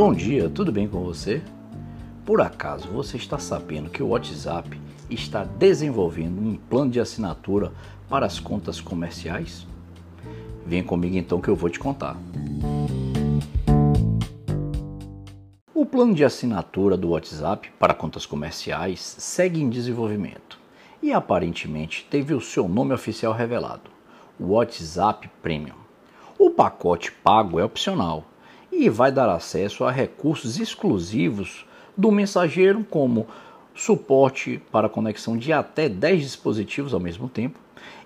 Bom dia, tudo bem com você? Por acaso você está sabendo que o WhatsApp está desenvolvendo um plano de assinatura para as contas comerciais? Vem comigo então que eu vou te contar. O plano de assinatura do WhatsApp para contas comerciais segue em desenvolvimento e aparentemente teve o seu nome oficial revelado: WhatsApp Premium. O pacote pago é opcional e vai dar acesso a recursos exclusivos do mensageiro, como suporte para conexão de até 10 dispositivos ao mesmo tempo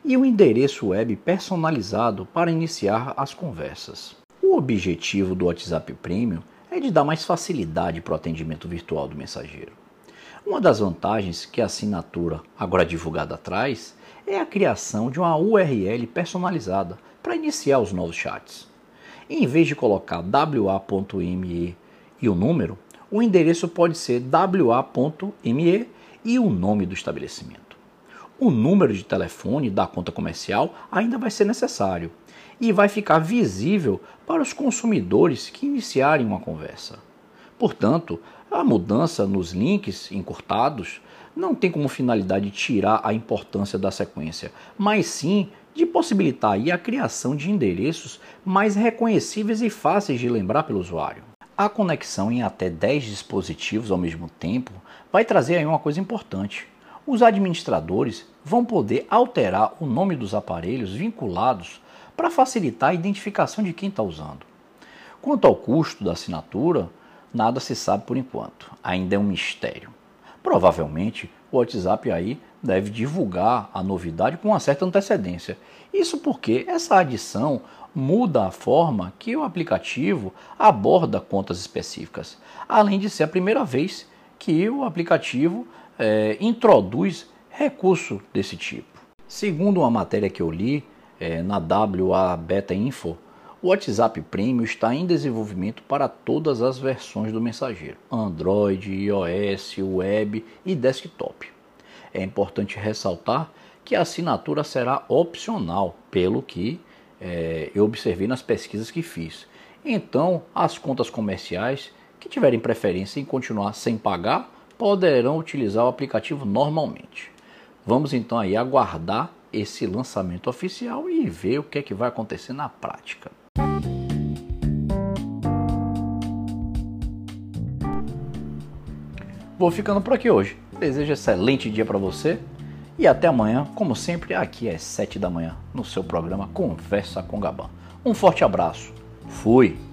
e um endereço web personalizado para iniciar as conversas. O objetivo do WhatsApp Premium é de dar mais facilidade para o atendimento virtual do mensageiro. Uma das vantagens que a assinatura, agora divulgada traz, é a criação de uma URL personalizada para iniciar os novos chats. Em vez de colocar wa.me e o número, o endereço pode ser wa.me e o nome do estabelecimento. O número de telefone da conta comercial ainda vai ser necessário e vai ficar visível para os consumidores que iniciarem uma conversa. Portanto, a mudança nos links encurtados não tem como finalidade tirar a importância da sequência, mas sim de possibilitar a criação de endereços mais reconhecíveis e fáceis de lembrar pelo usuário. A conexão em até 10 dispositivos ao mesmo tempo vai trazer aí uma coisa importante. Os administradores vão poder alterar o nome dos aparelhos vinculados para facilitar a identificação de quem está usando. Quanto ao custo da assinatura, nada se sabe por enquanto, ainda é um mistério. Provavelmente o WhatsApp aí deve divulgar a novidade com uma certa antecedência. Isso porque essa adição muda a forma que o aplicativo aborda contas específicas, além de ser a primeira vez que o aplicativo é, introduz recurso desse tipo. Segundo uma matéria que eu li é, na WA Beta Info, o WhatsApp Premium está em desenvolvimento para todas as versões do mensageiro: Android, iOS, web e desktop. É importante ressaltar que a assinatura será opcional, pelo que é, eu observei nas pesquisas que fiz. Então, as contas comerciais que tiverem preferência em continuar sem pagar poderão utilizar o aplicativo normalmente. Vamos então aí aguardar esse lançamento oficial e ver o que é que vai acontecer na prática. Vou ficando por aqui hoje. Desejo excelente dia para você e até amanhã, como sempre, aqui às 7 da manhã, no seu programa Conversa com Gabão. Um forte abraço. Fui!